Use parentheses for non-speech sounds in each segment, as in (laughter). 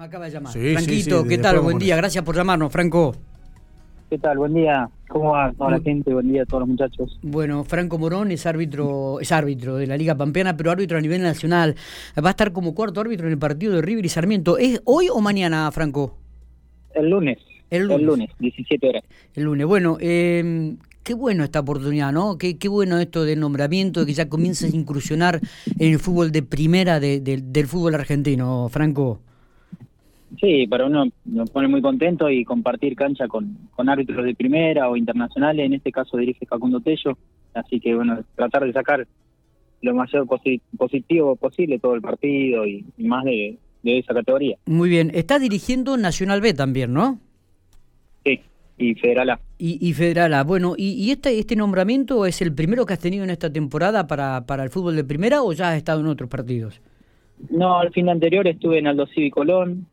Acaba de llamar. Sí, Franquito, sí, sí, ¿qué tal? Buen día, gracias por llamarnos, Franco. ¿Qué tal? Buen día. ¿Cómo va toda la gente? Buen día a todos los muchachos. Bueno, Franco Morón es árbitro, es árbitro de la Liga Pampeana, pero árbitro a nivel nacional. Va a estar como cuarto árbitro en el partido de River y Sarmiento. ¿Es hoy o mañana, Franco? El lunes. El lunes. 17 horas. El lunes. Bueno, eh, qué bueno esta oportunidad, ¿no? Qué, qué bueno esto del nombramiento, de que ya comiences a incursionar en el fútbol de primera de- de- del fútbol argentino, Franco. Sí, para uno nos pone muy contento y compartir cancha con, con árbitros de primera o internacionales. En este caso dirige Facundo Tello. Así que, bueno, tratar de sacar lo mayor posi- positivo posible todo el partido y, y más de, de esa categoría. Muy bien. Estás dirigiendo Nacional B también, ¿no? Sí, y Federal A. Y, y Federal A. Bueno, ¿y, y este, este nombramiento es el primero que has tenido en esta temporada para, para el fútbol de primera o ya has estado en otros partidos? No, el fin de anterior estuve en Aldo Civi Colón.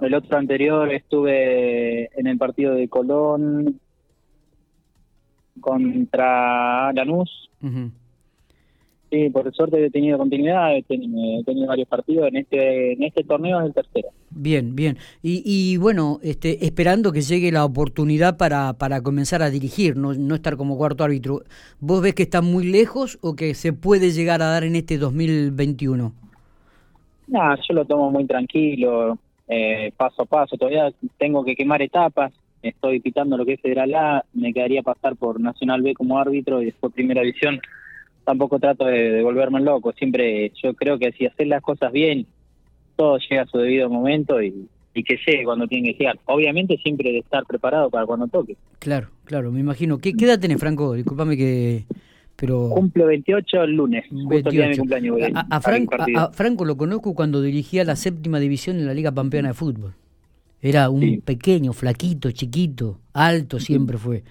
El otro anterior estuve en el partido de Colón contra Lanús. Ujú. Sí, por suerte he tenido continuidad, he tenido, he tenido varios partidos. En este en este torneo es el tercero. Bien, bien. Y, y bueno, este, esperando que llegue la oportunidad para, para comenzar a dirigir, no, no estar como cuarto árbitro. ¿Vos ves que está muy lejos o que se puede llegar a dar en este 2021? Nada, yo lo tomo muy tranquilo, eh, paso a paso. Todavía tengo que quemar etapas. Estoy pitando lo que es Federal A. Me quedaría pasar por Nacional B como árbitro y después Primera División. Tampoco trato de, de volverme loco. Siempre yo creo que si hacer las cosas bien, todo llega a su debido momento y, y que llegue cuando tiene que llegar. Obviamente siempre de estar preparado para cuando toque. Claro, claro, me imagino. ¿Qué, qué edad tenés, Franco? Disculpame que... Pero... Cumplo 28 el lunes, justo el día de mi 28. cumpleaños. voy A, a a un Franco, a- Franco lo conozco cuando dirigía la séptima división en la Liga Pampeana de Fútbol. Era un Sí. pequeño, flaquito, chiquito, alto siempre fue.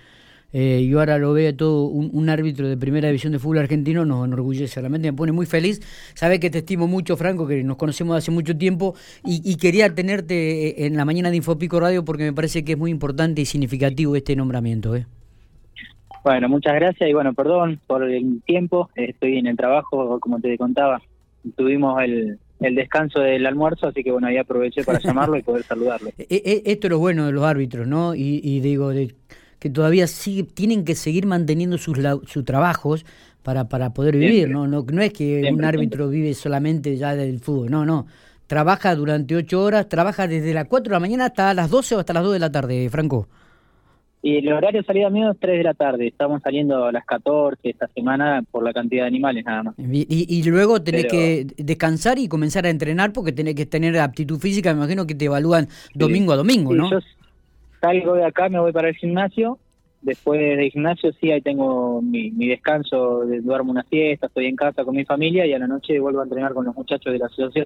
Eh, y ahora lo veo todo un, un árbitro de primera división de fútbol argentino, nos enorgullece, realmente me pone muy feliz. Sabes que te estimo mucho, Franco, que nos conocemos hace mucho tiempo y, y quería tenerte eh, en la mañana de Infopico Radio porque me parece que es muy importante y significativo este nombramiento. ¿eh? Bueno, muchas gracias y bueno, perdón por el tiempo. Estoy en el trabajo, como te contaba. Tuvimos el, el descanso del almuerzo, así que bueno, ahí aproveché para (laughs) llamarlo y poder saludarlo. E- e- Esto es lo bueno de los árbitros, ¿no? Y, y digo, de, que todavía sigue, tienen que seguir manteniendo sus, la- sus trabajos para, para poder vivir, Siempre. ¿no? ¿no? No es que un Siempre, árbitro vive solamente ya del fútbol, no, no. Trabaja durante ocho horas, trabaja desde las 4 de la mañana hasta las 12 o hasta las 2 de la tarde, Franco. Y el horario de salida mío es 3 de la tarde. Estamos saliendo a las 14 esta semana por la cantidad de animales nada más. Y, y- luego tenés Pero- que descansar y comenzar a entrenar porque tenés que tener aptitud física, me imagino que te evalúan domingo a domingo, Sí, ¿no? Yo salgo de acá, me voy para el gimnasio. Después del gimnasio, sí, ahí tengo mi, mi descanso, de- duermo una siesta, estoy en casa con mi familia y a la noche vuelvo a entrenar con los muchachos de la asociación.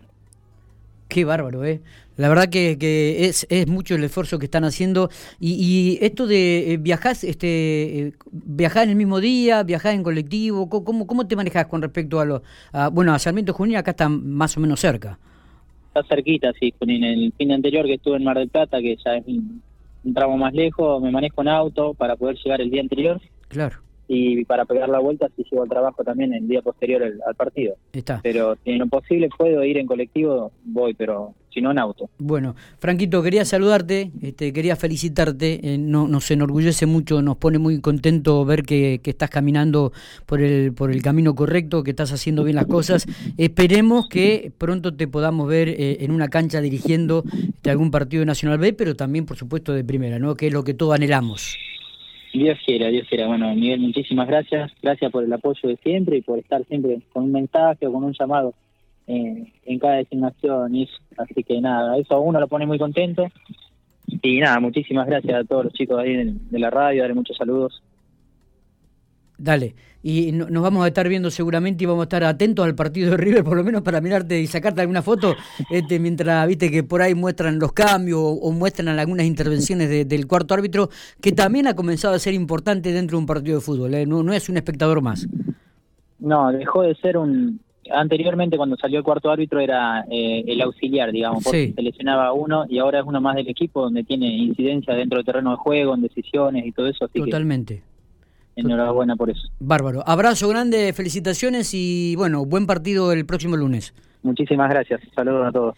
Qué bárbaro, ¿eh? La verdad que, que es, es mucho el esfuerzo que están haciendo. Y, y esto de eh, viajás, este, eh, viajás en el mismo día, viajás en colectivo, Co- ¿cómo, cómo te manejas con respecto a lo, a, bueno, a Sarmiento Junín acá está más o menos cerca. Está cerquita, sí. con el fin anterior que estuve en Mar del Plata, que ya es un, un tramo más lejos, me manejo en auto para poder llegar el día anterior Claro, y para pegar la vuelta si llego al trabajo también el día posterior al, al partido. está. Pero si en lo posible puedo ir en colectivo, voy, pero si no en auto. Bueno, Franquito, quería saludarte, este, quería felicitarte, eh, no, nos enorgullece mucho, nos pone muy contento ver que, que estás caminando por el, por el camino correcto, que estás haciendo bien las cosas. Esperemos que pronto te podamos ver eh, en una cancha dirigiendo este, algún partido de Nacional B, pero también, por supuesto, de primera, ¿no? que es lo que todos anhelamos. Dios quiera, Dios quiera. Bueno, Miguel, muchísimas gracias. Gracias por el apoyo de siempre y por estar siempre con un mensaje o con un llamado eh, en cada designación. Así que nada, eso a uno lo pone muy contento. Y nada, muchísimas gracias a todos los chicos ahí de, de la radio. Darle muchos saludos. Dale, y no- nos vamos a estar viendo seguramente y vamos a estar atentos al partido de River, por lo menos para mirarte y sacarte alguna foto, este, mientras viste que por ahí muestran los cambios o, o muestran algunas intervenciones de- del cuarto árbitro, que también ha comenzado a ser importante dentro de un partido de fútbol, ¿eh? no, no es un espectador más. No, dejó de ser un... Anteriormente, cuando salió el cuarto árbitro, era eh, el auxiliar, digamos, porque Sí. se lesionaba a uno y ahora es uno más del equipo donde tiene incidencia dentro del terreno de juego, en decisiones y todo eso. Así Totalmente. que enhorabuena por eso. Bárbaro. Abrazo grande, felicitaciones y bueno, buen partido el próximo lunes. Muchísimas gracias. Saludos a todos.